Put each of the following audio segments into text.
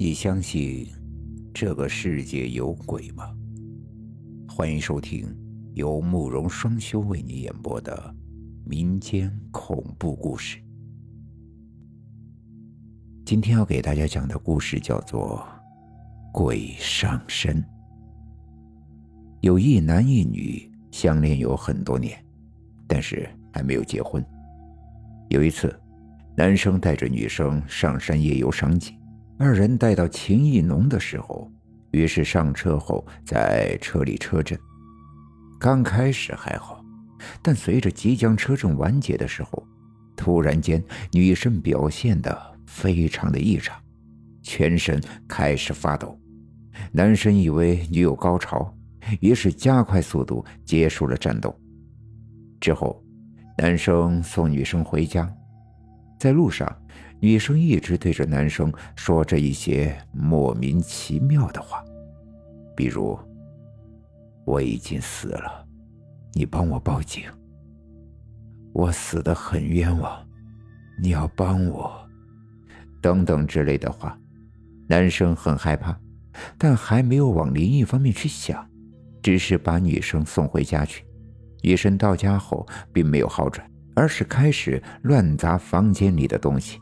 你相信这个世界有鬼吗？欢迎收听由慕容双修为你演播的民间恐怖故事。今天要给大家讲的故事叫做《鬼上身》。有一男一女相恋有很多年，但是还没有结婚。有一次，男生带着女生上山夜游赏景。二人待到情意浓的时候，于是上车后在车里车震。刚开始还好，但随着即将车震完结的时候，突然间女生表现的非常的异常，全身开始发抖。男生以为女友高潮，于是加快速度结束了战斗。之后，男生送女生回家，在路上。女生一直对着男生说着一些莫名其妙的话，比如“我已经死了，你帮我报警。”“我死的很冤枉，你要帮我。”等等之类的话。男生很害怕，但还没有往灵异方面去想，只是把女生送回家去。女生到家后并没有好转，而是开始乱砸房间里的东西。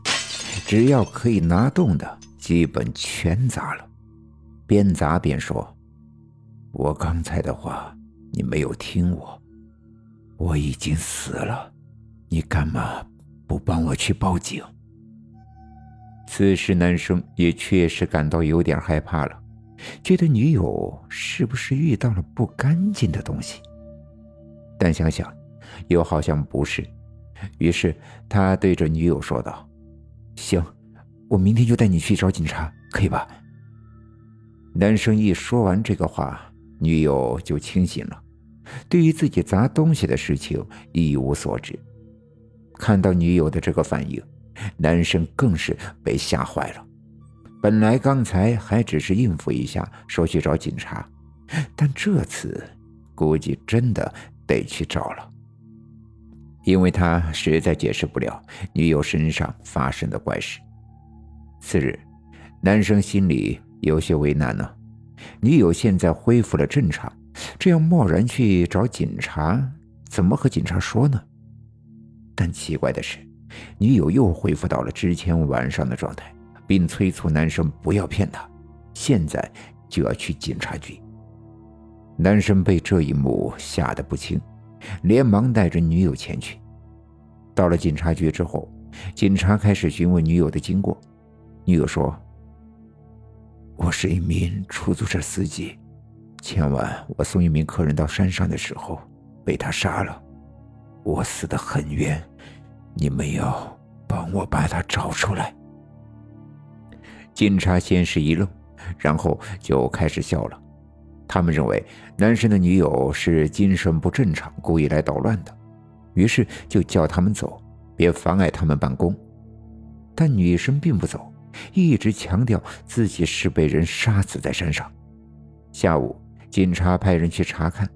只要可以拿动的，基本全砸了，边砸边说：“我刚才的话你没有听我，我已经死了，你干嘛不帮我去报警？”此时男生也确实感到有点害怕了，觉得女友是不是遇到了不干净的东西？但想想，又好像不是，于是他对着女友说道。行，我明天就带你去找警察，可以吧？男生一说完这个话，女友就清醒了，对于自己砸东西的事情一无所知。看到女友的这个反应，男生更是被吓坏了。本来刚才还只是应付一下，说去找警察，但这次估计真的得去找了。因为他实在解释不了女友身上发生的怪事。次日，男生心里有些为难呢。女友现在恢复了正常，这样贸然去找警察，怎么和警察说呢？但奇怪的是，女友又恢复到了之前晚上的状态，并催促男生不要骗她，现在就要去警察局。男生被这一幕吓得不轻。连忙带着女友前去。到了警察局之后，警察开始询问女友的经过。女友说：“我是一名出租车司机，前晚我送一名客人到山上的时候被他杀了，我死得很冤，你们要帮我把他找出来。”警察先是一愣，然后就开始笑了。他们认为男生的女友是精神不正常，故意来捣乱的，于是就叫他们走，别妨碍他们办公。但女生并不走，一直强调自己是被人杀死在山上。下午，警察派人去查看，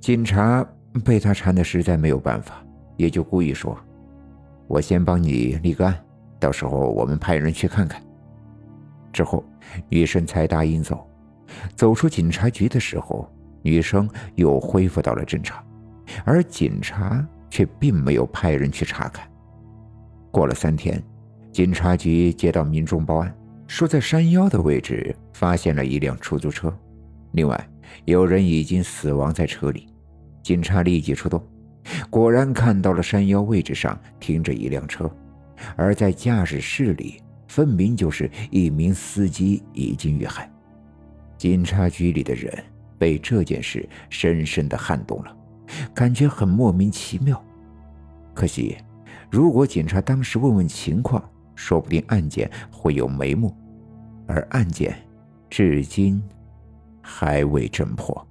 警察被他缠的实在没有办法，也就故意说：“我先帮你立个案，到时候我们派人去看看。”之后，女生才答应走。走出警察局的时候，女生又恢复到了正常，而警察却并没有派人去查看。过了三天，警察局接到民众报案，说在山腰的位置发现了一辆出租车，另外有人已经死亡在车里。警察立即出动，果然看到了山腰位置上停着一辆车，而在驾驶室里分明就是一名司机已经遇害。警察局里的人被这件事深深的撼动了，感觉很莫名其妙。可惜，如果警察当时问问情况，说不定案件会有眉目，而案件至今还未侦破。